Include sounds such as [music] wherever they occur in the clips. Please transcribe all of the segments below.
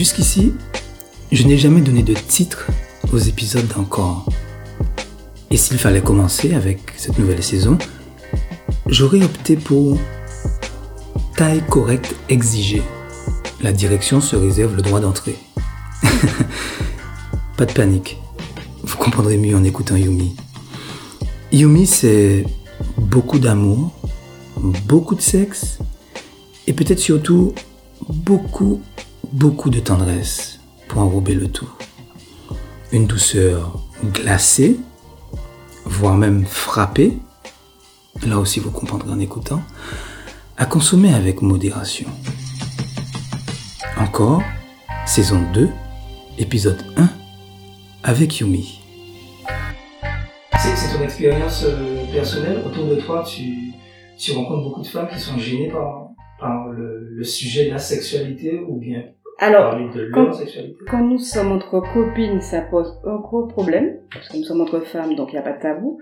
Jusqu'ici, je n'ai jamais donné de titre aux épisodes d'encore. Et s'il fallait commencer avec cette nouvelle saison, j'aurais opté pour taille correcte exigée. La direction se réserve le droit d'entrée. [laughs] Pas de panique. Vous comprendrez mieux en écoutant Yumi. Yumi, c'est beaucoup d'amour, beaucoup de sexe et peut-être surtout beaucoup, beaucoup de tendresse pour enrober le tout. Une douceur glacée, voire même frappée, là aussi vous comprendrez en écoutant, à consommer avec modération. Encore, saison 2, épisode 1, avec Yumi. C'est ton expérience euh, personnelle autour de toi, tu, tu rencontres beaucoup de femmes qui sont gênées par, par le, le sujet de la sexualité ou bien Alors, quand- nous sommes entre copines, ça pose un gros problème, parce que nous sommes entre femmes, donc il n'y a pas de tabou.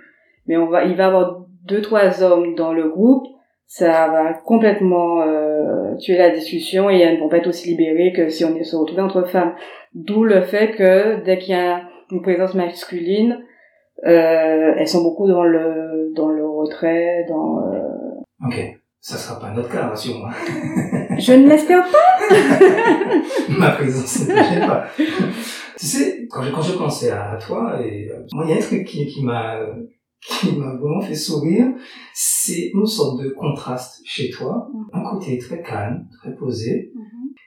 Mais on va, il va y avoir deux, trois hommes dans le groupe, ça va complètement euh, tuer la discussion et elles ne vont pas être aussi libérées que si on se retrouvé entre femmes. D'où le fait que dès qu'il y a une présence masculine, euh, elles sont beaucoup dans le dans le retrait, dans. euh, Ok, ça sera pas notre cas, rassure-moi. [laughs] Je ne l'espère pas. [laughs] Ma présence ne gêne pas. tu sais, quand je, quand je pensais à toi, et euh, moi, il y a un truc qui, qui m'a qui m'a vraiment fait sourire, c'est une sorte de contraste chez toi. Un côté très calme, très posé,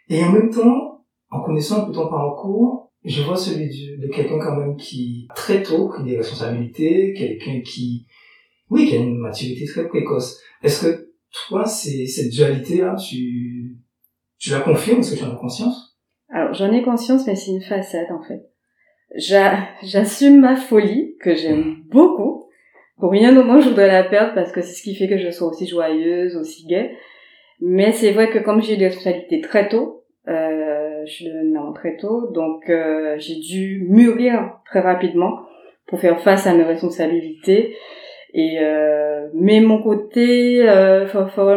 et en même temps, en connaissant un peu ton parcours, je vois celui de quelqu'un quand même qui, très tôt, pris des responsabilités, quelqu'un qui, oui, qui a une maturité très précoce. Est-ce que toi, c'est, cette dualité-là, tu, tu la confirmes, est-ce que tu en as conscience? Alors, j'en ai conscience, mais c'est une facette, en fait. J'a- J'assume ma folie, que j'aime beaucoup. Pour rien au monde, je voudrais la perdre, parce que c'est ce qui fait que je sois aussi joyeuse, aussi gaie. Mais c'est vrai que comme j'ai eu des responsabilités très tôt, euh, je suis devenue maman très tôt, donc euh, j'ai dû mûrir très rapidement pour faire face à mes responsabilités. Et euh, mais mon côté euh,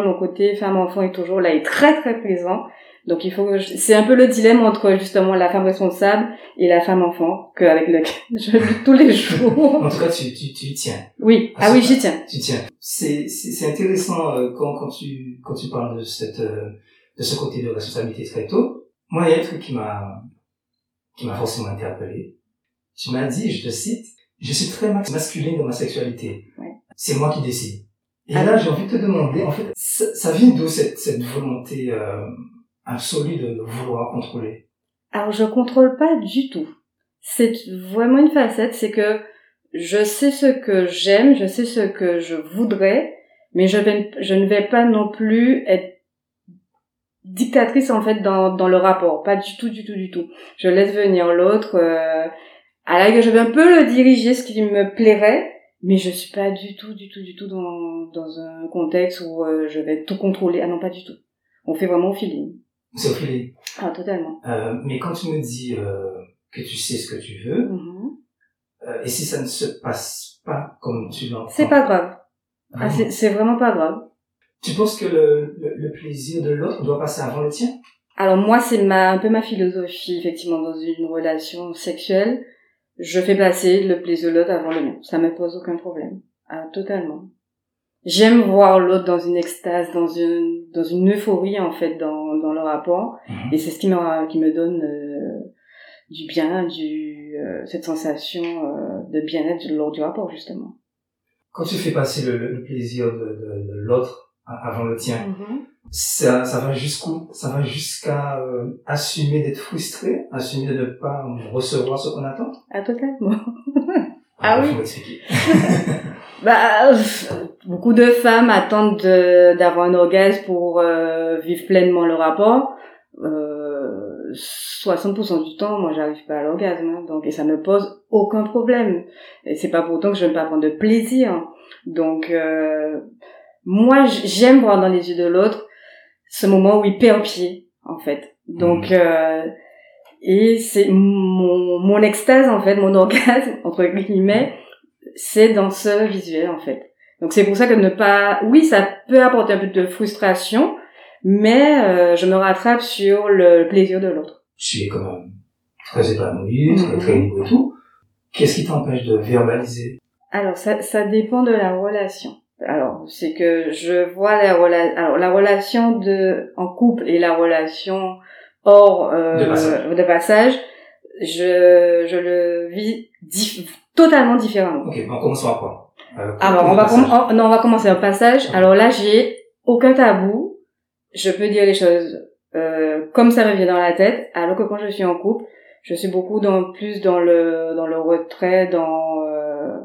mon côté femme enfant est toujours là, est très très présent. Donc il faut que je- c'est un peu le dilemme entre justement la femme responsable et la femme enfant qu'avec lequel [laughs] je lutte tous les jours. En tout cas, tu, tu, tu tiens. Oui, ah oui, j'y tiens. Tu tiens. C'est, c'est, c'est intéressant euh, quand, quand tu, quand tu parles de cette, euh, de ce côté de responsabilité très tôt. Moi, il y a un truc qui m'a, qui m'a forcément interpellé. Tu m'as dit, je te cite, je suis très mas- masculine dans ma sexualité. Ouais. C'est moi qui décide. Et Ah là, j'ai envie de te demander, en fait, ça, ça vient d'où cette, cette volonté euh, absolue de, de vouloir contrôler? Alors je contrôle pas du tout. C'est vraiment une facette, c'est que je sais ce que j'aime, je sais ce que je voudrais, mais je, vais, je ne vais pas non plus être dictatrice en fait dans, dans le rapport, pas du tout, du tout, du tout. Je laisse venir l'autre, euh, à la rigueur, je vais un peu le diriger, ce qui me plairait, mais je suis pas du tout, du tout, du tout dans, dans un contexte où euh, je vais tout contrôler. Ah non, pas du tout. On fait vraiment au feeling. C'est au feeling. Ah, totalement. Euh, mais quand tu me dis euh, que tu sais ce que tu veux, euh, et si ça ne se passe pas comme tu l'entends? C'est pas grave. Ah, c'est vraiment pas grave. Tu penses que le, le, le plaisir de l'autre doit passer avant le tien? Alors moi, c'est ma, un peu ma philosophie, effectivement, dans une relation sexuelle. Je fais passer le plaisir de l'autre avant le mien. Ça me pose aucun problème. Ah, totalement. J'aime voir l'autre dans une extase, dans une, dans une euphorie, en fait, dans, dans le rapport. Et c'est ce qui me, qui me donne euh, du bien, du, euh, cette sensation euh, de bien-être lors du rapport, justement. Quand tu fais passer le, plaisir de, de, de l'autre avant le tien, ça, ça va jusqu'où Ça va jusqu'à euh, assumer d'être frustré, assumer de ne pas recevoir ce qu'on attend? Ah, totalement. [laughs] Ah oui. faut m'expliquer. [laughs] Bah, euh, beaucoup de femmes attendent de- d'avoir un orgasme pour euh, vivre pleinement le rapport. Euh, 60% du temps, moi, j'arrive pas à l'orgasme, hein, donc et ça me pose aucun problème. Et c'est pas pour autant que je ne pas prendre de plaisir. Donc, euh, moi, j'aime voir dans les yeux de l'autre ce moment où il perd pied, en fait. Donc, euh, et c'est mon, mon extase, en fait, mon [laughs] orgasme, entre guillemets, c'est dans ce visuel en fait. Donc c'est pour ça que ne pas, oui, ça peut apporter un peu de frustration, mais euh, je me rattrape sur le plaisir de l'autre. tu es quand même très épanoui, très, Mhm. très libre et tout. Qu'est-ce qui t'empêche de verbaliser? Alors, ça, ça dépend de la relation. Alors, c'est que je vois la, rela alors, la relation de, en couple et la relation hors euh, De passage. de passage, je, je le vis totalement différemment. Ok, on commence par quoi? Euh, Alors, on va, oh, non, on va commencer au passage. Alors là, j'ai aucun tabou. Je peux dire les choses euh, comme ça me vient dans la tête. Alors que quand je suis en couple, je suis beaucoup dans plus dans le dans le retrait, dans euh,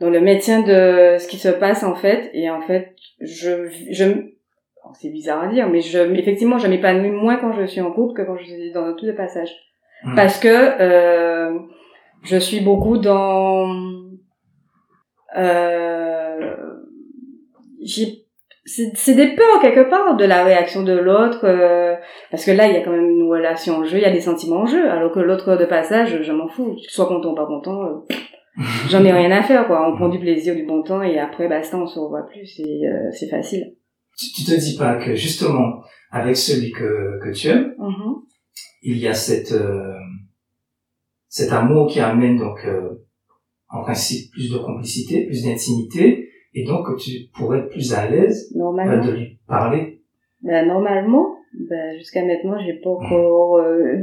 dans le maintien de ce qui se passe en fait. Et en fait, je je c'est bizarre à dire, mais je effectivement, je m'épanouis moins quand je suis en couple que quand je suis dans un tout de passage Hmm. parce que euh, je suis beaucoup dans euh, j'ai c'est c'est des peurs quelque part de la réaction de l'autre euh, parce que là il y a quand même une relation en jeu il y a des sentiments en jeu alors que l'autre de passage je m'en fous soit content ou pas content euh, j'en ai rien à faire quoi. On prend du plaisir du bon temps et après basta on se revoit plus c'est euh, c'est facile. Tu, tu te dis pas que justement, avec celui que, que tu aimes, Mhm. il y a cette, euh, cet amour qui amène donc, euh, en principe, plus de complicité, plus d'intimité, et donc que tu pourrais être plus à l'aise euh, de lui parler. Ben, normalement, ben, jusqu'à maintenant, j'ai pas encore euh,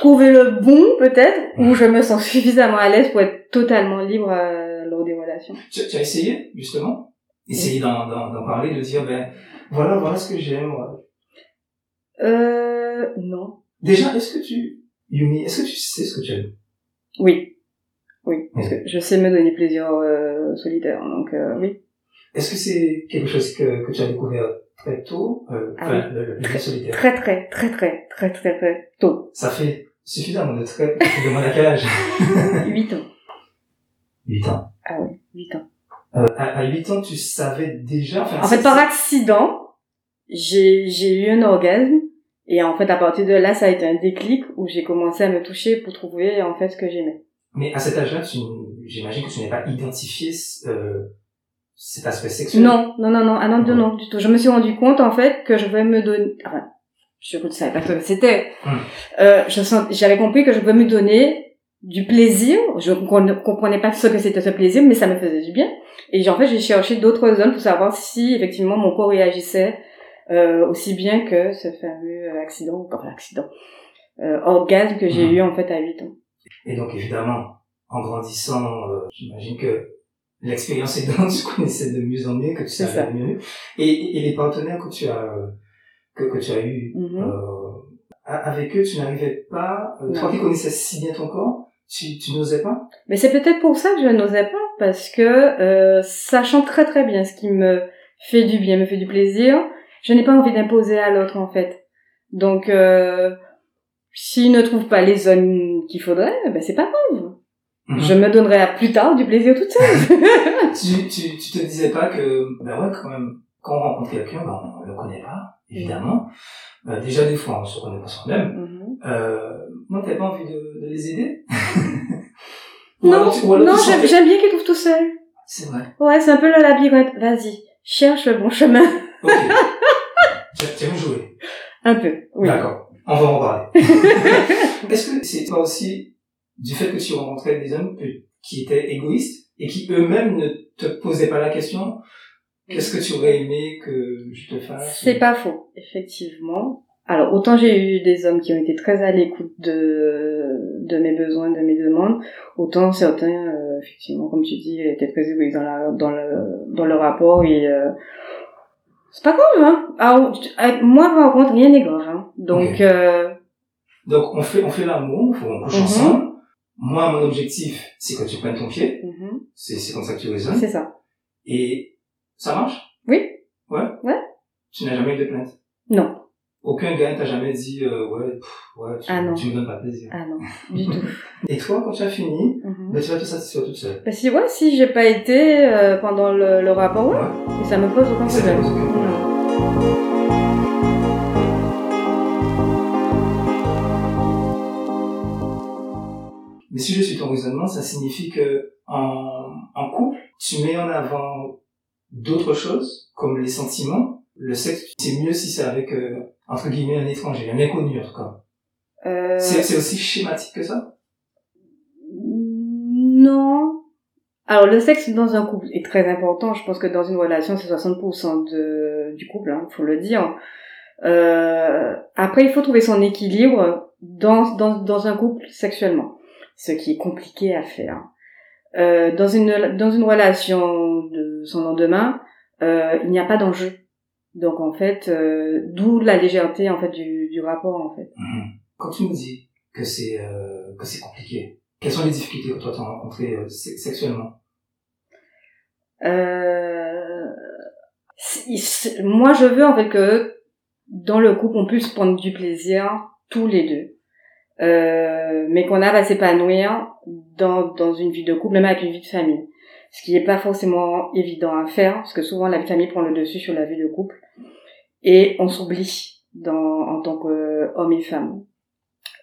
trouvé le bon, peut-être, où je me sens suffisamment à l'aise pour être totalement libre euh, lors des relations. Tu, tu as essayé, justement? Essayer d'en, d'en, d'en parler, de dire, ben, voilà, voilà ce que j'aime. voilà. Euh, non. Déjà, est-ce que tu, Yumi, est-ce que tu sais ce que tu aimes? Oui. Oui. Parce que je sais me donner plaisir euh, solitaire, donc euh, oui. Est-ce que c'est quelque chose que, que tu as découvert très tôt euh, Ah enfin, le, le plaisir solitaire? Très, très, très, très, très, très, très tôt. Ça fait suffisamment de très... Tu demandes à quel âge 8 ans. 8 ans. Ah oui, 8 ans. Euh, à, à 8 ans, tu savais déjà... Enfin, En fait, par accident, j'ai j'ai eu un orgasme et en fait, à partir de là, ça a été un déclic où j'ai commencé à me toucher pour trouver en fait ce que j'aimais. Mais à cet âge-là, tu, j'imagine que tu n'as pas identifié euh, cet aspect sexuel. Non, non, non, non, ah non, non, non, du tout. Je me suis rendu compte en fait que je pouvais me donner. Enfin, je ne savais pas ce que c'était. Hum. Euh, j'avais compris que je pouvais me donner du plaisir. Je ne comprenais pas ce que c'était ce plaisir, mais ça me faisait du bien. Et en fait, j'ai cherché d'autres zones pour savoir si effectivement mon corps réagissait euh, aussi bien que ce fameux accident, enfin accident, euh, orgasme que j'ai eu en fait à 8 ans. Et donc, évidemment, en grandissant, euh, j'imagine que l'expérience aidant, [laughs] tu connaissais de mieux en mieux, que tu savais de mieux. Et, et les partenaires que tu as, euh, que, que tu as eu, Mhm. euh, avec eux, tu n'arrivais pas, euh, toi qui connaissais si bien ton corps, tu, tu n'osais pas? Mais c'est peut-être pour ça que je n'osais pas, parce que euh, sachant très très bien ce qui me fait du bien, me fait du plaisir, je n'ai pas envie d'imposer à l'autre en fait. Donc, euh, s'il ne trouve pas les zones qu'il faudrait, ben c'est pas grave. Mhm. Je me donnerai à plus tard du plaisir toute seule. [laughs] tu, tu, tu te disais pas que, ben ouais, quand même, quand on rencontre quelqu'un, ben on le connaît pas, évidemment. Euh, déjà, des fois, on se connaît pas soi-même. Mhm. Euh, non, t'avais pas envie de, de les aider? [laughs] Non, tu- non, j'aime bien qu'ils trouvent tout seul. C'est vrai. Ouais, c'est un peu le labyrinthe. Vas-y, cherche le bon chemin. [laughs] Ok. tu tu aimes jouer. Un peu, oui. D'accord. On va en parler. [laughs] Est-ce que c'est pas aussi du fait que tu rencontrais des hommes qui étaient égoïstes et qui eux-mêmes ne te posaient pas la question qu'est-ce que tu aurais aimé que je te fasse C'est pas faux, effectivement. Alors, autant j'ai eu des hommes qui ont été très à l'écoute de, de mes besoins, de mes demandes, autant certains, euh, effectivement, comme tu dis, étaient très égoïstes dans, la, dans, le, dans le rapport et euh, c'est pas grave, hein. Alors, avec moi, par contre, rien n'est grave, hein. Donc, euh, Donc on fait on fait l'amour, on couche Mhm. ensemble. Moi mon objectif c'est que tu prennes ton pied, mhm, c'est c'est comme ça que tu raisonnes. c'est ça. Et ça marche? Oui. Ouais? Ouais. Tu n'as jamais eu de plainte? Non. Aucun gars ne t'a jamais dit euh, ouais pff, ouais tu, Ah non. tu me donnes pas plaisir. Ah non, [laughs] du tout. Et toi quand tu as fini, Mhm. ben, tu vas te satisfaire toute seule. Bah, si, ouais, si j'ai pas été euh, pendant le, le rapport, ouais, Ouais. et ça me pose aucun problème. Mais si je suis ton raisonnement, ça signifie que en, en couple, tu mets en avant d'autres choses, comme les sentiments. Le sexe, c'est mieux si c'est avec, euh, entre guillemets, un étranger, un inconnu en tout cas. Euh, C'est aussi schématique que ça? Non. Alors le sexe dans un couple est très important. Je pense que dans une relation, c'est 60% de, du couple, hein, faut le dire. Euh, après, il faut trouver son équilibre dans, dans, dans un couple sexuellement, ce qui est compliqué à faire. Euh, dans une dans une relation de son lendemain, euh, il n'y a pas d'enjeu. Donc en fait, euh, d'où la légèreté en fait du, du rapport en fait. Mhm. Quand tu me dis que c'est euh, que c'est compliqué, quelles sont les difficultés que toi tu as rencontrées euh, se- sexuellement? Euh, moi, je veux en fait que dans le couple, on puisse prendre du plaisir tous les deux, euh, mais qu'on a à s'épanouir dans dans une vie de couple, même avec une vie de famille. Ce qui n'est pas forcément évident à faire, parce que souvent la vie de famille prend le dessus sur la vie de couple, et on s'oublie dans en tant qu'homme et femme.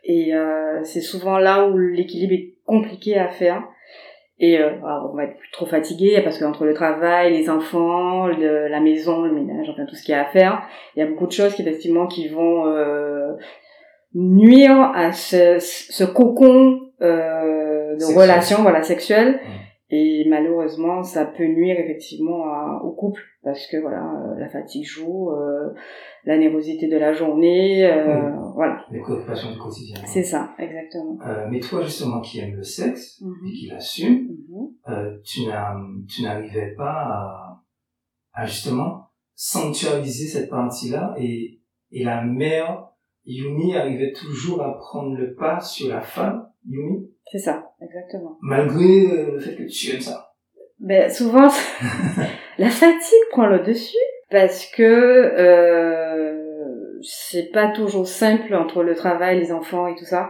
Et euh, c'est souvent là où l'équilibre est compliqué à faire. Et euh, on va être trop fatigué parce qu'entre le travail, les enfants, la maison, le ménage, enfin tout ce qu'il y a à faire, il y a beaucoup de choses qui effectivement qui vont euh, nuire à ce, ce cocon euh, de Sexuel. relation, voilà, sexuelle. Mm. Et malheureusement, ça peut nuire effectivement à- au couple parce que voilà, euh, la fatigue joue, euh, la nervosité de la journée, euh, voilà, Les préoccupations du quotidien. c'est ça, exactement. Euh, mais toi justement qui aimes le sexe Mhm. et qui l'assume, Mhm. euh, tu n'as tu n'arrivais pas à, à justement sanctuariser cette partie-là et et la mère Yumi arrivait toujours à prendre le pas sur la femme Yumi C'est ça, exactement. malgré euh, le fait que tu aimes ça. Ben souvent, [laughs] la fatigue prend le dessus parce que euh, c'est pas toujours simple entre le travail, les enfants et tout ça.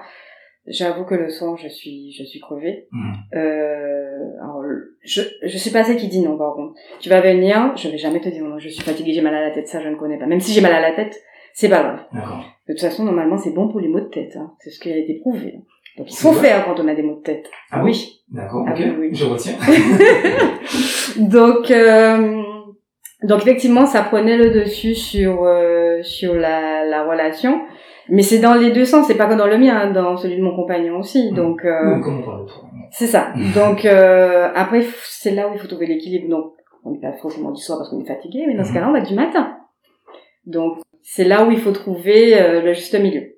J'avoue que le soir, je suis, je suis crevée. Mhm. Euh, alors, je, je suis pas celle qui dit non, par contre. Tu vas venir, je vais jamais te dire non, je suis fatiguée, j'ai mal à la tête, ça je ne connais pas. Même si j'ai mal à la tête, c'est pas grave. De toute façon, normalement, c'est bon pour les maux de tête. Hein. C'est ce qui a été prouvé. Donc, il faut faire quand on a des maux de tête. Ah oui. D'accord. Ah ok. oui, oui. Je retiens. [laughs] donc, euh, donc effectivement, ça prenait le dessus sur euh, sur la, la relation, mais c'est dans les deux sens. C'est pas que dans le mien, hein, dans celui de mon compagnon aussi. Mm. Donc, euh, Oui, comment on parle de toi c'est ça. [laughs] Donc euh, après, c'est là où il faut trouver l'équilibre. Donc, on n'est pas forcément du soir parce qu'on est fatigué, mais dans ce Mhm. cas-là, on va du matin. Donc, c'est là où il faut trouver euh, le juste milieu.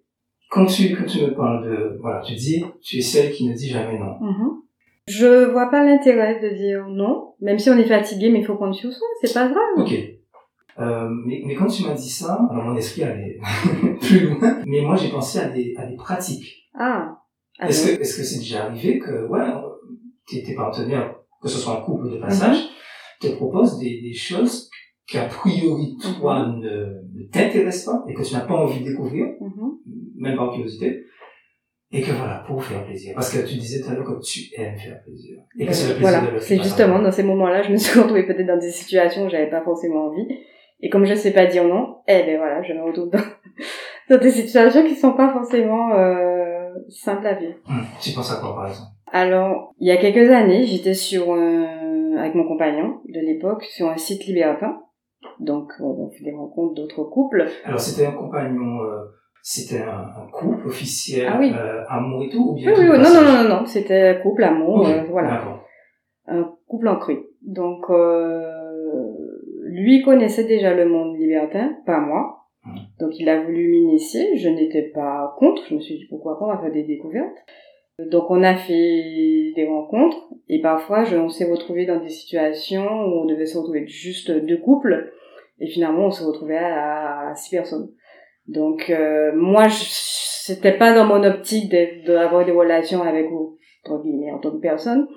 Quand tu quand tu me parles de voilà, tu dis tu es celle qui ne dit jamais non. Mhm. Je vois pas l'intérêt de dire non, même si on est fatigué, mais il faut prendre sur soi, c'est pas grave. Ok. Euh, mais, mais quand tu m'as dit ça, alors mon esprit allait [laughs] plus loin. Mais moi j'ai pensé à des à des pratiques. Ah. Ah Est-ce que est-ce que c'est déjà arrivé que ouais tes, tes partenaires, que ce soit un couple de passage, te proposent des, des choses qu'a priori toi ne, ne t'intéressent pas et que tu n'as pas envie de découvrir, Mhm. même par curiosité, et que voilà pour faire plaisir. Parce que tu disais tout à l'heure que tu aimes faire plaisir et que c'est le plaisir voilà, c'est justement dans ces moments-là, je me suis retrouvée peut-être dans des situations où j'avais pas forcément envie. Et comme je sais pas dire non, eh ben voilà, je me retrouve dans, [laughs] dans des situations qui sont pas forcément euh, simples à vivre. Hum, tu penses à quoi par exemple? Alors, il y a quelques années, j'étais sur un- avec mon compagnon de l'époque sur un site libertin. Donc, on on fait des rencontres d'autres couples. Alors c'était un compagnon, euh, c'était un, un couple officiel, Ah oui. euh, amour et tout, ou bien Oui, oui, oui, non, passage non, non, non, c'était couple, amour, euh, voilà. Un couple en cru. Donc, euh, lui connaissait déjà le monde libertin, pas moi. Mhm. Donc, il a voulu m'initier. Je n'étais pas contre. Je me suis dit, pourquoi pas, on va faire des découvertes. Donc, on a fait des rencontres. Et parfois, je, on s'est retrouvés dans des situations où on devait se retrouver juste deux couples. Et finalement, on se retrouvait à, six personnes. Donc, euh, moi, c'était pas dans mon optique d'avoir des relations avec, entre guillemets, en tant que personne.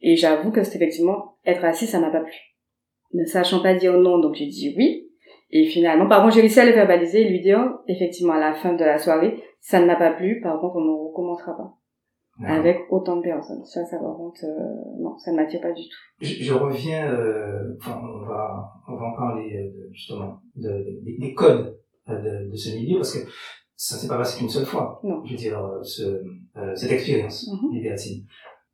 Et j'avoue que c'est effectivement, être assis, ça m'a pas plu. Ne sachant pas dire non, donc j'ai dit oui. Et finalement, par contre, j'ai réussi à le verbaliser et lui dire, effectivement, à la fin de la soirée, ça ne m'a pas plu, par contre, on ne recommencera pas. Avec autant de personnes. Ça, ça par contre, euh, non, ça ne m'attire pas du tout. Je, je reviens, euh, enfin, on va, on va en parler euh, justement de, de- des- des codes euh, de, de ce milieu parce que ça ne s'est pas passé qu'une seule fois. Non. Je veux dire, euh, ce, euh, cette expérience Mhm. libertine.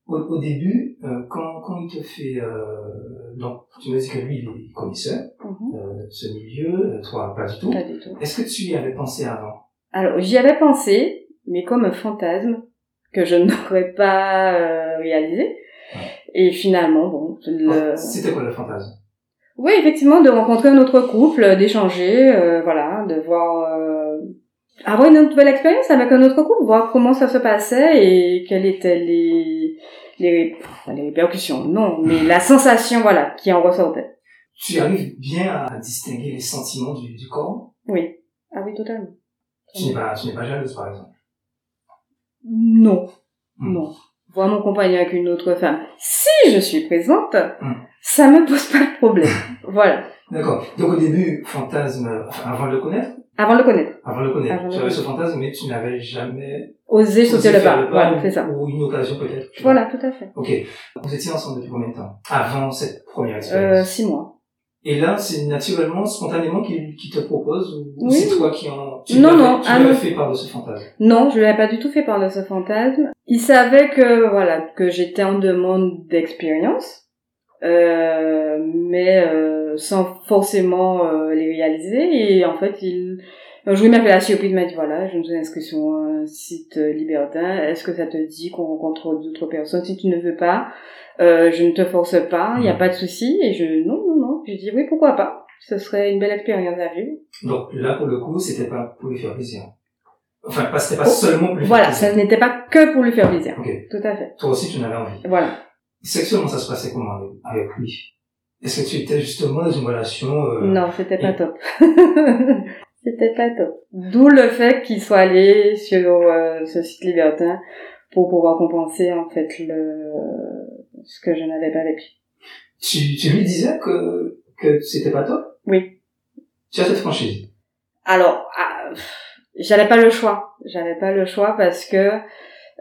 Au, au début, euh, quand, quand il te fait, euh, donc tu me dis que lui il connaissait Mhm. euh, ce milieu, toi pas du tout. Pas du tout. Est-ce que tu y avais pensé avant? Alors, j'y avais pensé, mais comme un fantasme que je [laughs] n'aurais pas euh, réalisé. Et finalement, bon, le... C'était quoi le fantasme? Oui, effectivement, de rencontrer un autre couple, d'échanger, euh, voilà, de voir... Euh, avoir une nouvelle expérience avec un autre couple, voir comment ça se passait et quelles étaient les... Les, les répercussions, non, mais la sensation, voilà, qui en ressortait. Tu arrives bien à distinguer les sentiments du, du corps? Oui. Ah oui, totalement. Tu n'es pas, tu n'es pas jalouse, par exemple? Non. Hmm. Non. Voir mon compagnon avec une autre femme. Si je suis présente, Hmm. ça me pose pas de problème. [laughs] voilà. D'accord. Donc au début, fantasme, avant de le connaître, Avant de le connaître. avant de le connaître, Avant de tu le avais ce fantasme, mais tu n'avais jamais Oser sauter osé le pas. Voilà, c'est ça. ou une occasion peut-être. Voilà, tout à fait. Ok. Vous étiez ensemble depuis combien de temps? Avant cette première Euh, expérience? six mois. Et là, c'est naturellement, spontanément qu'il qui te propose ou Oui. c'est toi qui en... Tu Non, non, Tu ah non. fait part de ce fantasme. Non, je l'avais pas du tout fait par de ce fantasme. Il savait que, voilà, que j'étais en demande d'expérience, euh, mais euh, sans forcément euh, les réaliser. Et en fait, il, un jour, il m'a fait la surprise, il m'a dit, voilà, je me suis inscrit sur un site euh, libertin, est-ce que ça te dit qu'on rencontre d'autres personnes? Si tu ne veux pas, euh, je ne te force pas, il n'y a pas de souci. Et je, non, non, non, j'ai dit, oui, pourquoi pas Ce serait une belle expérience à vivre. Donc là, pour le coup, c'était pas pour lui faire plaisir. Enfin, pas, c'était pas Oh, seulement pour lui Voilà, faire plaisir. ça n'était pas que pour lui faire plaisir. Ok. Tout à fait. Toi aussi, tu en avais envie. Voilà. Sexuellement, ça se passait comment avec, avec lui? Est-ce que tu étais justement dans une relation euh, Non, c'était pas et- top. [laughs] c'était pas top. D'où le fait qu'il soit allé sur euh, ce site libertin pour pouvoir compenser en fait le ce que je n'avais pas vécu. tu, tu lui disais que, que c'était pas top? Oui. Tu as cette franchise? Alors, ah, j'avais pas le choix. J'avais pas le choix parce que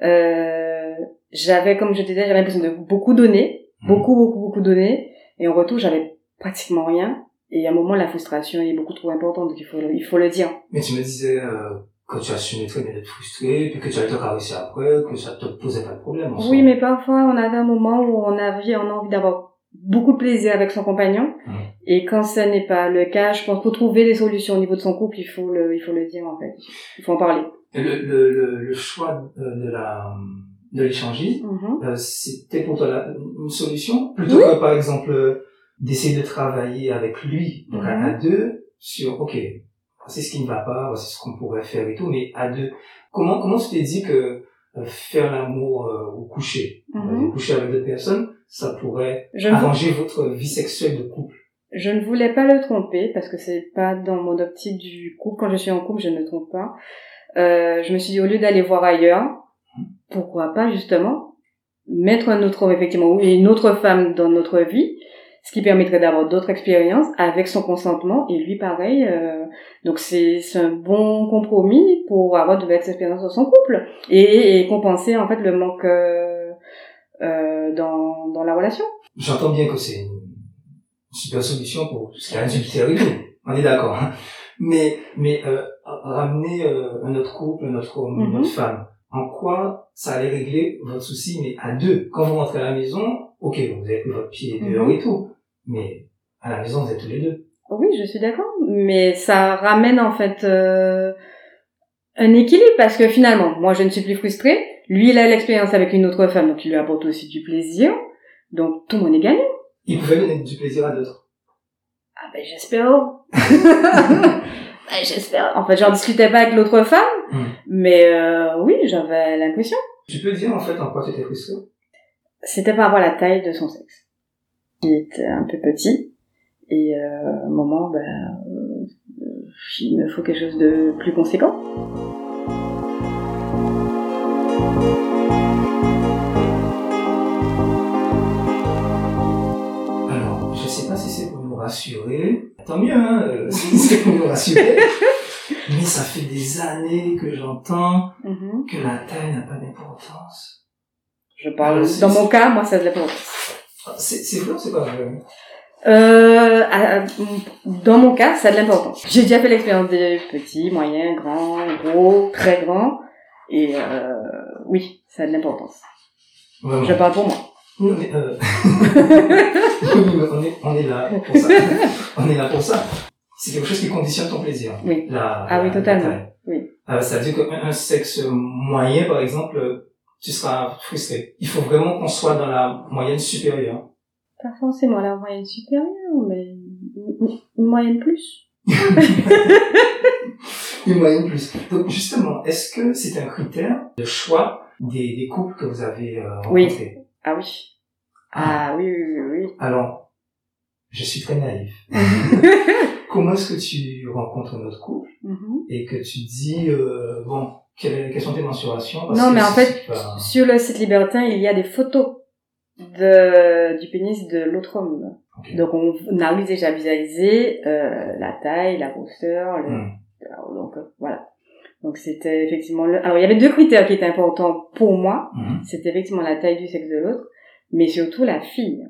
euh, j'avais, comme je disais, j'avais l'impression de beaucoup donner, beaucoup, beaucoup, beaucoup donner, et en retour, j'avais pratiquement rien. Et à un moment, la frustration est beaucoup trop importante, donc il faut, il faut le dire. Mais tu me disais euh, que tu assumais très bien d'être frustré, puis que tu allais te caresser après, que ça te posait pas de problème. en soi. Oui, mais parfois, on avait un moment où on avait, on a envie d'avoir beaucoup de plaisir avec son compagnon. Et quand ça n'est pas le cas, je pense pour trouver des solutions au niveau de son couple, il faut le, il faut le dire, en fait. Il faut en parler. Et le, le, le, le choix euh, de la de l'échangisme, Mhm. euh, c'était pour toi la- une solution plutôt que par exemple euh, d'essayer de travailler avec lui donc à, Mhm. à deux sur ok voici ce qui ne va pas voici ce qu'on pourrait faire et tout mais à deux comment comment tu t'es dit que euh, faire l'amour euh, au coucher? Mhm. dire, coucher avec deux personnes ça pourrait Je arranger votre vie sexuelle de couple je ne voulais pas le tromper parce que c'est pas dans mon optique du couple. Quand je suis en couple, je ne trompe pas. Euh, je me suis dit au lieu d'aller voir ailleurs, pourquoi pas justement mettre un autre effectivement ou une autre femme dans notre vie, ce qui permettrait d'avoir d'autres expériences avec son consentement et lui pareil. euh, donc c'est c'est un bon compromis pour avoir de belles expériences dans son couple et, et compenser en fait le manque euh, euh, dans dans la relation. j'entends bien que c'est une super solution pour tout ce qui et tout on est d'accord hein. mais mais euh, ramener euh, un autre couple un autre homme une Mhm. autre femme en quoi ça allait régler votre souci mais à deux? Quand vous rentrez à la maison ok vous avez pris votre pied dehors Mhm. et tout mais à la maison vous êtes tous les deux Oui, je suis d'accord, mais ça ramène en fait euh, un équilibre parce que finalement, moi je ne suis plus frustrée, lui il a l'expérience avec une autre femme, donc il lui apporte aussi du plaisir, donc tout le monde est gagnant. il pouvait donner du plaisir à d'autres Ah ben j'espère. [laughs] Ben, j'espère. En fait, j'en discutais pas avec l'autre femme, Mhm. mais euh, oui, j'avais l'impression. tu peux dire en fait en quoi tu étais frustré C'était par rapport à la taille de son sexe. Il était un peu petit, et euh, à un moment, ben, euh, il me faut quelque chose de plus conséquent. alors je sais pas si c'est pour nous rassurer tant mieux hein euh, [laughs] si c'est pour nous rassurer mais ça fait des années que j'entends Mhm. que la taille n'a pas d'importance Je parle. C'est- Dans mon cas, moi, ça a de l'importance. C'est c'est vrai ou c'est pas vrai Euh, dans mon cas, ça a de l'importance. J'ai déjà fait l'expérience des petits, moyens, grands, gros, très grands. Et euh, oui, ça a de l'importance. Je parle pour moi. Non, mais, euh... [laughs] oui, mais on, est, on est là pour ça. On est là pour ça. C'est quelque chose qui conditionne ton plaisir. Oui. La, Ah oui, totalement. Oui. Euh, ça veut dire qu'un sexe moyen, par exemple, tu seras frustré. Il faut vraiment qu'on soit dans la moyenne supérieure. Pas forcément la moyenne supérieure, mais une moyenne plus. [laughs] une moyenne plus. Donc justement, est-ce que c'est un critère de choix des, des couples que vous avez euh, rencontrés? Oui. Ah oui. Ah oui, oui, oui, oui. Alors, je suis très naïf. [laughs] Comment est-ce que tu rencontres notre couple Mhm. et que tu dis, euh, bon, quelles, quelles sont tes mensurations? Parce Non, mais en fait, pas- sur le site libertin, il y a des photos de, du pénis de l'autre homme. Donc on, on arrive déjà à visualiser euh, la taille, la grosseur, le, Hmm. donc euh, voilà. Donc c'était effectivement le. Alors il y avait deux critères qui étaient importants pour moi. Mhm. C'était effectivement la taille du sexe de l'autre, mais surtout la fille,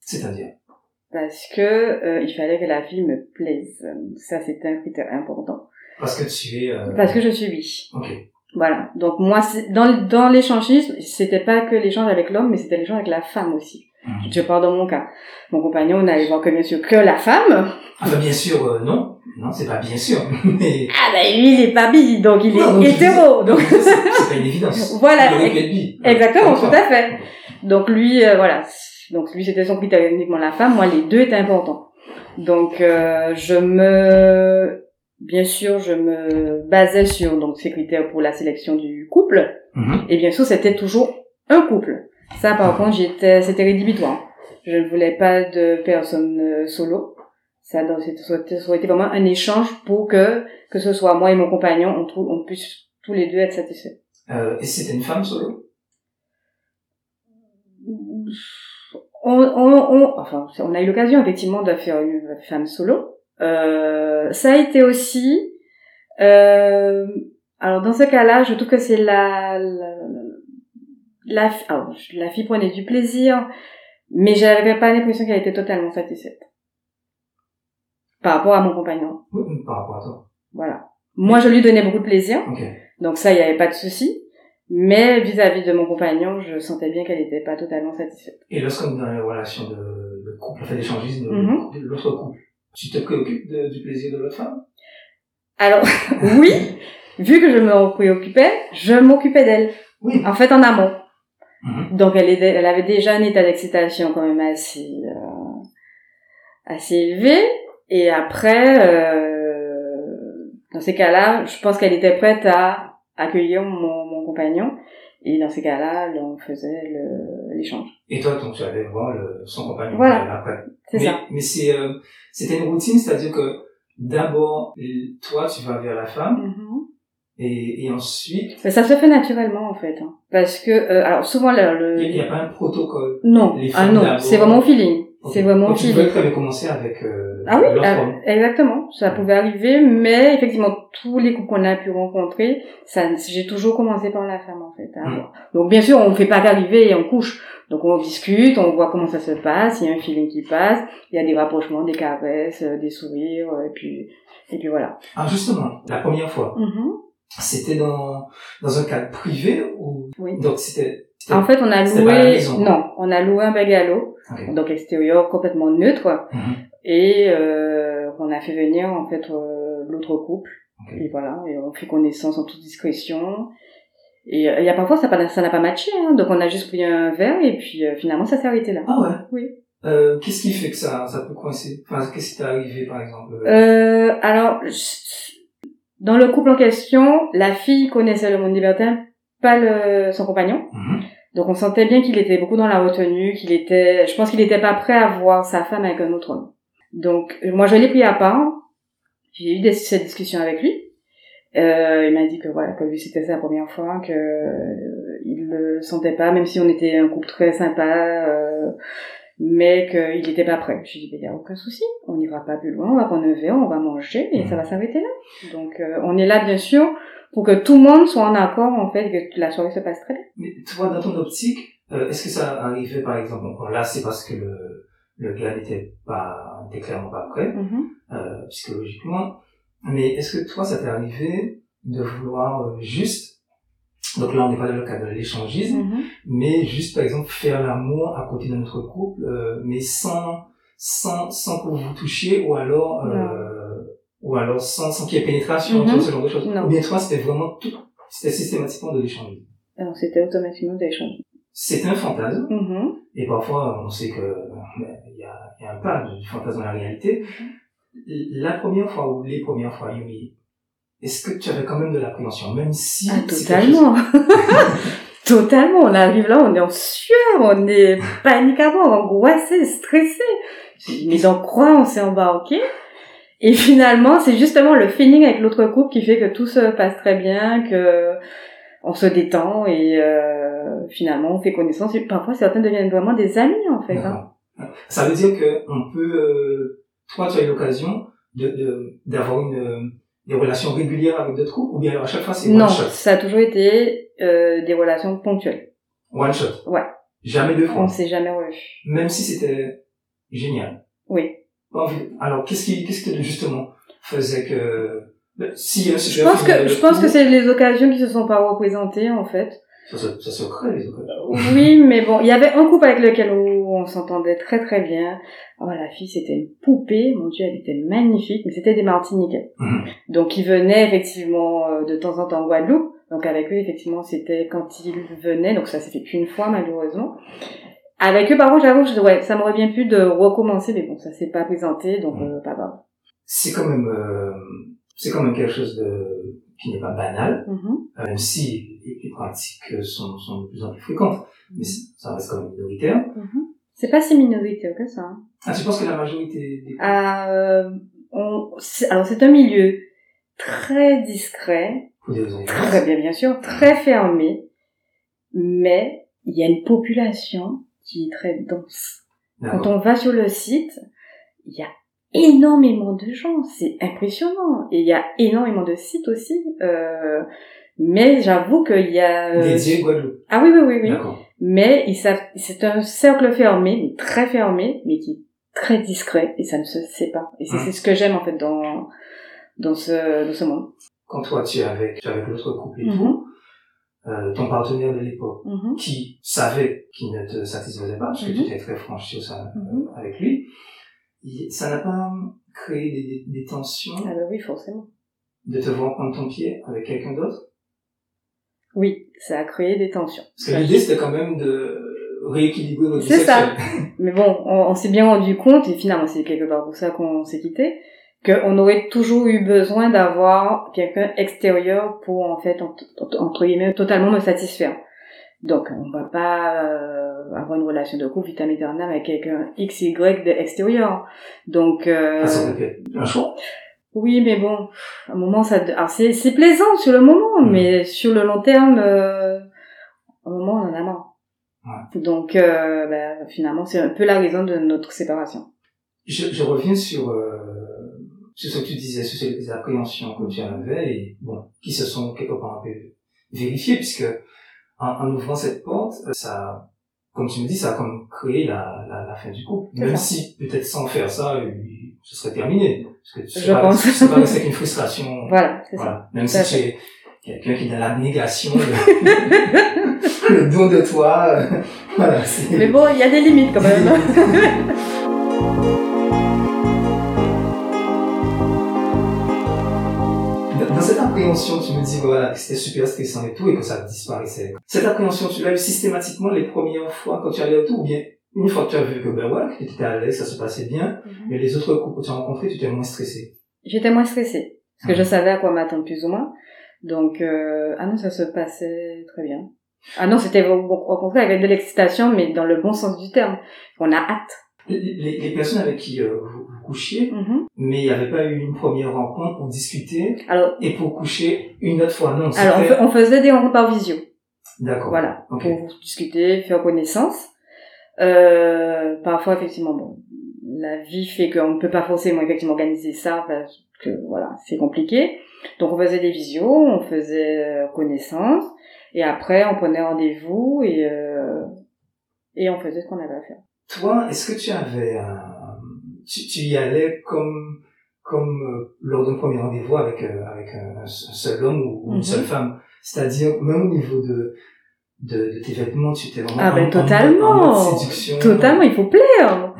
C'est-à-dire? Parce que euh, il fallait que la fille me plaise. Ça c'était un critère important. Parce que tu es... euh, Parce que je suis bi. Ok. Voilà. Donc moi, dans dans l'échangisme, c'était pas que l'échange avec l'homme, mais c'était l'échange avec la femme aussi. Mhm. Je parle dans mon cas. Mon compagnon n'allait voir que bien sûr que la femme. Ah bah bien sûr, euh, non. Non, c'est pas bien sûr. [laughs] Mais... Ah ben lui, il est pas bi, donc il est donc, hétéro. Donc c'est pas une évidence. [laughs] Voilà. Il aurait pu être bi. Exactement, tout à fait. Donc lui, euh, voilà. Donc lui, c'était son critère uniquement la femme. Moi, les deux étaient importants. Donc euh, je me, bien sûr, je me basais sur donc ces critères pour la sélection du couple. Mhm. Et bien sûr, c'était toujours un couple. Ça, par contre, j'étais, c'était rédhibitoire. Je ne voulais pas de personne euh, solo. Ça, donc, ça aurait été vraiment un échange pour que, que ce soit moi et mon compagnon, on, trouve, on puisse tous les deux être satisfaits. Euh, et c'était une femme solo? On, on, on, enfin, on a eu l'occasion effectivement de faire une femme solo. Euh, ça a été aussi, euh, alors dans ce cas-là, je trouve que c'est la, la, la, alors, la fille prenait du plaisir, mais j'avais pas l'impression qu'elle était totalement satisfaite par rapport à mon compagnon. Oui, par rapport à toi. Voilà. Moi, je lui donnais beaucoup de plaisir, Ok. donc ça, il n'y avait pas de souci. Mais vis-à-vis de mon compagnon, je sentais bien qu'elle n'était pas totalement satisfaite. Et lorsqu'on est dans les relations de, de couple, enfin d'échangisme de, Mhm. de l'autre couple, tu te préoccupes de- du plaisir de l'autre femme? Alors, [laughs] oui, vu que je me préoccupais, je m'occupais d'elle. Oui. En fait, en amont. Mhm. Donc, elle, était- elle avait déjà un état d'excitation quand même assez, euh, assez élevé. Et après, euh, dans ces cas-là, je pense qu'elle était prête à accueillir mon, mon compagnon. Et dans ces cas-là, là, on faisait l'échange. Et toi, donc, tu allais voir le, son compagnon Voilà. euh, après. C'est ça. Mais c'est, euh, c'était une routine, c'est-à-dire que d'abord, toi, tu vas vers la femme, Mhm. et, et ensuite, Mais ça se fait naturellement, en fait. hein. Parce que, euh, alors, souvent, le... le- il n'y a pas un protocole. Non, ah non, c'est vraiment au feeling. C'est vraiment au Donc, tu feeling. tu avais commencé avec euh, Ah oui, homme. exactement. Ça pouvait arriver, mais effectivement, tous les couples qu'on a pu rencontrer, ça, j'ai toujours commencé par la femme, en fait. Mm. avoir. Donc, bien sûr, on ne fait pas qu'arriver et on couche. Donc, on discute, on voit comment ça se passe, il y a un feeling qui passe, il y a des rapprochements, des caresses, euh, des sourires, euh, et puis, et puis voilà. Ah, justement, la première fois, Mhm. c'était dans, dans un cadre privé ou, Oui. donc c'était- En fait, on a loué, non, on a loué un bungalow, Ok. donc extérieur complètement neutre, Mhm. et euh, on a fait venir en fait euh, l'autre couple et voilà et on fait connaissance en toute discrétion et il y a parfois ça n'a pas matché hein, donc on a juste pris un verre et puis euh, finalement ça s'est arrêté là Ah ouais? Oui. Euh, qu'est-ce qui fait que ça, ça peut coincer? Enfin, qu'est-ce qui t'est arrivé, par exemple? euh, alors dans le couple en question la fille connaissait le monde libertin pas le son compagnon Mhm. Donc on sentait bien qu'il était beaucoup dans la retenue qu'il était je pense qu'il était pas prêt à voir sa femme avec un autre homme. Donc moi je l'ai pris à part. J'ai eu des, cette discussion avec lui. Euh, il m'a dit que voilà que lui c'était sa première fois que euh, il le sentait pas même si on était un couple très sympa euh, mais qu'il était pas prêt. Je lui ai dit il y a aucun souci. On n'ira pas plus loin on va prendre un verre on va manger et ça va s'arrêter là. Donc euh, on est là bien sûr pour que tout le monde soit en accord en fait que la soirée se passe très bien Mais toi, dans ton optique, euh, est-ce que ça arrivait, par exemple, bon, là, c'est parce que le, le gars n'était pas, n'était clairement pas prêt, Mhm. euh, psychologiquement, mais est-ce que toi, ça t'est arrivé de vouloir euh, juste, donc là, on n'est pas dans le cadre de l'échangisme, Mhm. mais juste, par exemple, faire l'amour à côté de notre couple, euh, mais sans, sans, sans que vous vous touchiez, ou alors, euh, Ou alors sans, sans qu'il y ait pénétration, Mhm. ce genre de choses. Non. Ou bien toi, c'était vraiment tout, c'était systématiquement de l'échange. Alors, c'était automatiquement des échanges. C'est un fantasme. Mhm. Et parfois, on sait que ben, il y a, il y a un pas du fantasme dans la réalité. La première fois ou les premières fois, Yumi, est-ce que tu avais quand même de l'appréhension, même si Ah, totalement. [laughs] totalement. On arrive là, on est en sueur, on est paniquement, angoissé, stressé. Mais dans quoi on s'est embarqué Et finalement, c'est justement le feeling avec l'autre couple qui fait que tout se passe très bien, que on se détend et euh, finalement on fait connaissance. Et parfois, certains deviennent vraiment des amis en fait. Hein. Ça veut dire que on peut, euh, toi, tu as eu l'occasion de de- d'avoir une euh, des relations régulières avec d'autres couples, ou bien alors à chaque fois c'est Non, one shot, ça a toujours été euh, des relations ponctuelles. one shot? Ouais. Jamais deux fois? On s'est jamais revus. Même si c'était génial? Oui. Alors qu'est-ce qui, qu'est-ce que justement faisait que ben, si un Je pense que je pense que c'est les occasions qui se sont pas représentées en fait. ça, se- ça se crée les occasions. Oui, mais bon, il y avait un couple avec lequel on s'entendait très très bien. Oh, la fille, c'était une poupée. Mon Dieu, elle était magnifique, mais c'était des Martiniquais. Mhm. Donc, ils venaient effectivement euh, de temps en temps en Guadeloupe. Donc, avec eux, effectivement, c'était quand ils venaient. Donc, ça s'est fait qu'une fois, malheureusement. Avec eux, par contre, j'avoue, je- ouais, ça m'aurait bien pu de recommencer, mais bon, ça s'est pas présenté, donc euh, pas grave. C'est quand même euh, c'est quand même quelque chose de qui n'est pas banal, Mhm. euh, même si les, pratiques sont, sont de plus en plus fréquentes, mais c'est- ça reste quand même minoritaire. Mhm. C'est pas si minoritaire que ça. hein. Ah, tu penses que la majorité des Ah, euh, on, alors c'est un milieu très discret, très bien bien sûr, très fermé, mais il y a une population qui est très dense. Quand on va sur le site, il y a énormément de gens, c'est impressionnant. Et il y a énormément de sites aussi, euh, mais j'avoue qu'il y a... euh, Dédié Guadeloupe. Ah oui, oui, oui, oui. Mais ils savent, c'est un cercle fermé, très fermé, mais qui est très discret et ça ne se sait pas. Et c'est Hum. c'est ce que j'aime en fait dans dans ce dans ce monde. Quand toi tu es avec, tu es avec l'autre couple et Mhm. tout, euh, ton partenaire de l'époque, Mhm. qui savait qu'il ne te satisfaisait pas, parce que Mhm. tu étais très franche sur ça euh, Mhm. avec lui, ça n'a pas créé des, des, des tensions Ah bah oui, forcément. de te voir prendre ton pied avec quelqu'un d'autre? Oui, ça a créé des tensions. Parce que l'idée c'était quand même de rééquilibrer votre vie C'est ça. [laughs] Mais bon, on, on s'est bien rendu compte, et finalement c'est quelque part pour ça qu'on s'est quitté, qu'on aurait toujours eu besoin d'avoir quelqu'un extérieur pour en fait entre, guillemets totalement me satisfaire. Donc on va pas euh, avoir une relation de couple vitam aeternam avec quelqu'un x y de extérieur. Donc euh, Ah, oui, mais bon, à un moment ça, alors c'est c'est plaisant sur le moment, Mm. mais sur le long terme, euh, à un moment on en a marre. Donc euh, bah, finalement c'est un peu la raison de notre séparation. Je, je reviens sur, euh, sur ce que tu disais, sur ces appréhensions que tu avais et bon, qui se sont quelque part un peu vérifiées puisque en, en ouvrant cette porte, euh, ça, comme tu me dis, ça a comme créé la, la, la fin du couple. C'est Même ça. si peut-être sans faire ça, euh, ce serait terminé. Parce que tu Je pense. sais pas avec une frustration. Voilà, c'est ça. Voilà. Même Tout si tu quelqu'un qui est dans l'abnégation, le, [laughs] le don de toi, euh, [laughs] voilà. c'est- Mais bon, il y a des limites quand même. [laughs] appréhension, tu me dis voilà, que c'était super stressant et tout, et que ça disparaissait. Cette appréhension, tu l'as eu systématiquement les premières fois quand tu allais autour, ou bien une fois que tu as vu que ben voilà, que tu étais à l'aise, ça se passait bien, mais les autres couples que tu as rencontrés, tu étais moins stressé. J'étais moins stressée parce que Mhm. je savais à quoi m'attendre plus ou moins. Donc euh, ah non, ça se passait très bien. Ah non, c'était au, au contraire avec de l'excitation, mais dans le bon sens du terme. On a hâte. Les, les- les personnes avec qui euh, vous, couchiez, Mhm. mais il n'y avait pas eu une première rencontre pour discuter Alors, et pour coucher une autre fois, non. alors on, on faisait des rencontres par visio. D'accord. Voilà, pour discuter, faire connaissance. Euh, parfois, effectivement, bon, la vie fait qu'on ne peut pas forcément effectivement organiser ça parce que voilà, c'est compliqué. Donc on faisait des visios, on faisait euh, connaissance, et après on prenait rendez-vous et euh, et on faisait ce qu'on avait à faire. Toi, est-ce que tu avais un... Tu, tu y allais comme comme euh, lors d'un premier rendez-vous avec euh, avec un, un seul homme ou, une Mhm. seule femme, c'est-à-dire même au niveau de de, de tes vêtements, tu étais vraiment Ah en- ben en totalement. en mode séduction. Totalement, il faut plaire.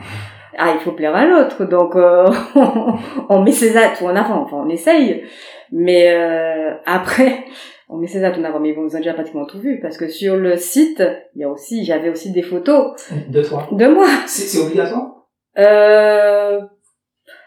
ah, il faut plaire à l'autre, donc euh, [laughs] on met ses atouts en avant, enfin on essaye, mais euh, après on met ses atouts en avant, mais bon, ils ont déjà pratiquement tout vu, parce que sur le site, il y a aussi, j'avais aussi des photos De toi. de moi. C'est c'est obligatoire? Euh...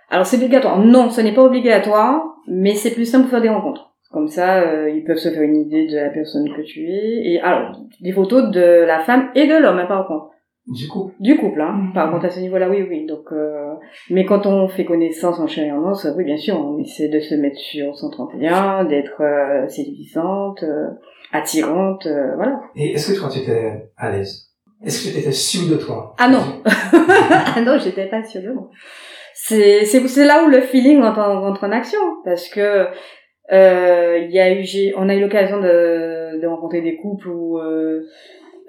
Alors c'est obligatoire. Non, ce n'est pas obligatoire, mais c'est plus simple pour faire des rencontres. Comme ça, euh, ils peuvent se faire une idée de la personne que tu es. Et alors, des photos de la femme et de l'homme, hein, par contre. Du coup. Du couple, hein. Mhm. Par contre, à ce niveau-là, oui, oui. Donc, euh, mais quand on fait connaissance en chair et en os, oui, bien sûr, on essaie de se mettre sur 131, d'être euh, séduisante, euh, attirante, voilà. Et est-ce que toi, tu étais à l'aise Est-ce que tu étais sûr de toi? Ah non. [laughs] ah non, j'étais pas sûre de moi. C'est c'est c'est là où le feeling entre, entre en action parce que euh, il y a eu on a eu l'occasion de de rencontrer des couples où euh,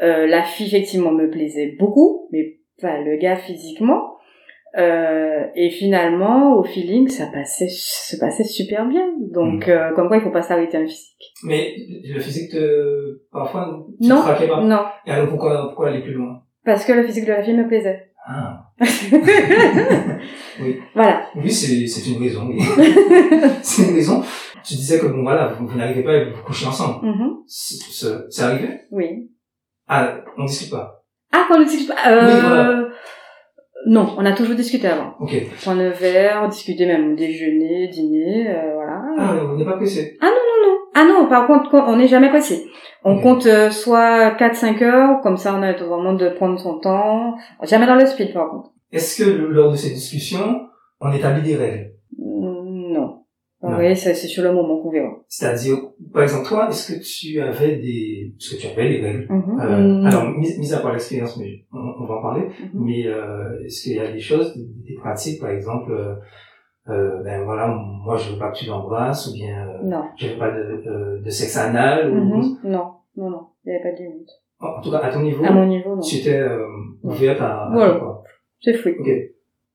euh, la fille effectivement me plaisait beaucoup mais pas le gars physiquement euh, et finalement au feeling ça passait se passait super bien donc euh, comme quoi il faut pas s'arrêter à un physique Mais le physique, te... parfois, tu Non. te pas. non Et alors pourquoi, pourquoi aller plus loin? Parce que le physique de la fille me plaisait Ah. [laughs] Oui. voilà Oui, c'est c'est une raison, oui. [laughs] c'est une raison. Tu disais que bon voilà, vous, vous n'arrivez pas à vous coucher ensemble. Mhm. C'est- arrivé? Oui Ah, on discute pas. Ah, quand on discute pas. Euh... Oui, voilà. Non, on a toujours discuté avant. Ok. Prendre un verre, discuter même déjeuner, dîner, euh, voilà. Ah, on n'est pas pressé. non, non. Ah non, par contre, on n'est jamais pressé. On compte euh, soit 4-5 heures, comme ça on a vraiment de prendre son temps. Jamais dans le speed, par contre. Est-ce que lors de ces discussions, on établit des règles? Non. Non. Oui, c'est sur le moment qu'on verra. C'est-à-dire, par exemple, toi, est-ce que tu avais des... Est-ce que tu avais des règles Mhm. Euh, Mm. alors, mis, mis à part l'expérience, mais on, on va en parler. Mhm. Mais euh, est-ce qu'il y a des choses, des pratiques, par exemple, euh, ben voilà, moi je veux pas que tu l'embrasses, ou bien Non. je veux pas de, de sexe anal, ou Mhm. Non, non, non. Il n'y avait pas de limite. en tout cas à ton niveau, À mon niveau, non. tu étais ouverte à, Voilà. quoi? C'est fou. Ok.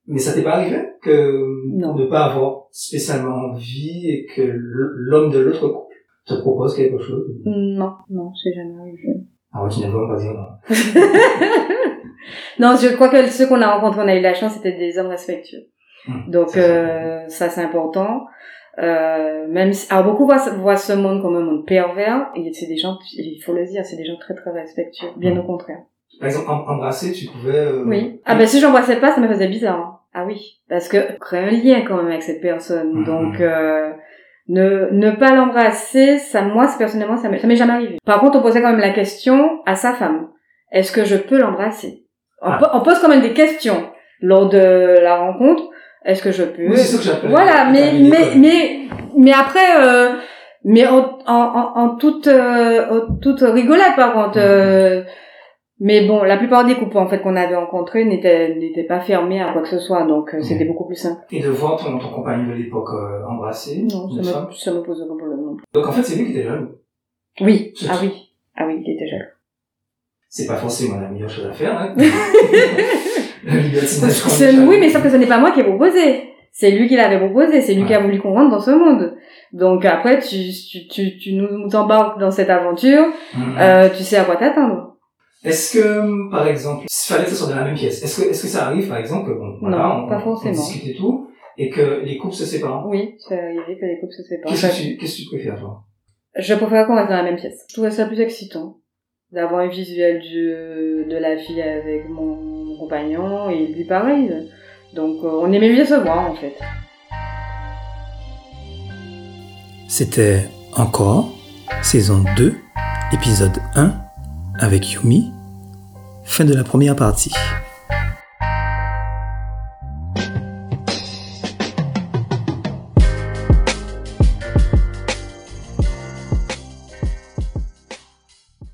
Mais ça t'est pas arrivé que Non. ne pas avoir spécialement envie et que l'homme de l'autre couple te propose quelque chose? Non, non, c'est jamais arrivé. Ah ouais, tu vraiment pas dire non. [laughs] non, je crois que ceux qu'on a rencontrés, on a eu la chance, c'était des hommes respectueux. Hum, Donc ça, c'est euh, ça c'est important. Euh, même si, alors beaucoup voient, voient ce monde comme un monde pervers, et c'est des gens, il faut le dire, c'est des gens très très respectueux, bien Hum. au contraire. Par exemple, em- embrasser, tu pouvais... euh, Oui. Ah ben si j'embrassais pas, ça me faisait bizarre. Ah oui, parce que créer un lien quand même avec cette personne. Mhm. Donc euh, ne ne pas l'embrasser, ça moi personnellement ça m'est ça m'est jamais arrivé. Par contre, on posait quand même la question à sa femme. Est-ce que je peux l'embrasser? On, Ah. on pose quand même des questions lors de la rencontre. Est-ce que je peux? Oui, c'est ça que j'appelle. Voilà, mais mais mais mais après euh, mais en en en, en toute euh, en toute rigolade par contre. Mhm. euh, mais bon, la plupart des couples en fait qu'on avait rencontrés n'étaient n'étaient pas fermés à quoi que ce soit, donc euh, c'était beaucoup plus simple. Et de voir ton, ton compagnon de l'époque euh, embrasser Non, ça me, ça me pose aucun problème non. Donc en fait, c'est lui qui était jaloux. Oui, ah tout. oui, ah oui, il était jaloux. C'est pas forcément la meilleure chose à faire, hein. [laughs] oui, mais sauf que ce n'est pas moi qui ai proposé. C'est lui qui l'avait proposé, c'est lui qui a voulu qu'on rentre dans ce monde. Donc après, tu, tu, tu, tu nous embarques dans cette aventure, Mhm. euh, tu sais à quoi t'attendre. Est-ce que, par exemple, s'il fallait que ce soit dans la même pièce, est-ce que, est-ce que ça arrive, par exemple, que bon, voilà, Non, on, pas on forcément. discute et tout, et que les couples se séparent? Oui, c'est arrivé que les couples se séparent. Qu'est-ce que tu, qu'est-ce que tu préfères, toi? Je préfère qu'on reste dans la même pièce. Je trouvais ça plus excitant d'avoir un visuel du, de la fille avec mon, mon compagnon et lui pareil. Donc euh, on aimait mieux se voir en fait. C'était encore saison 2, épisode 1, avec Yumi. Fin de la première partie.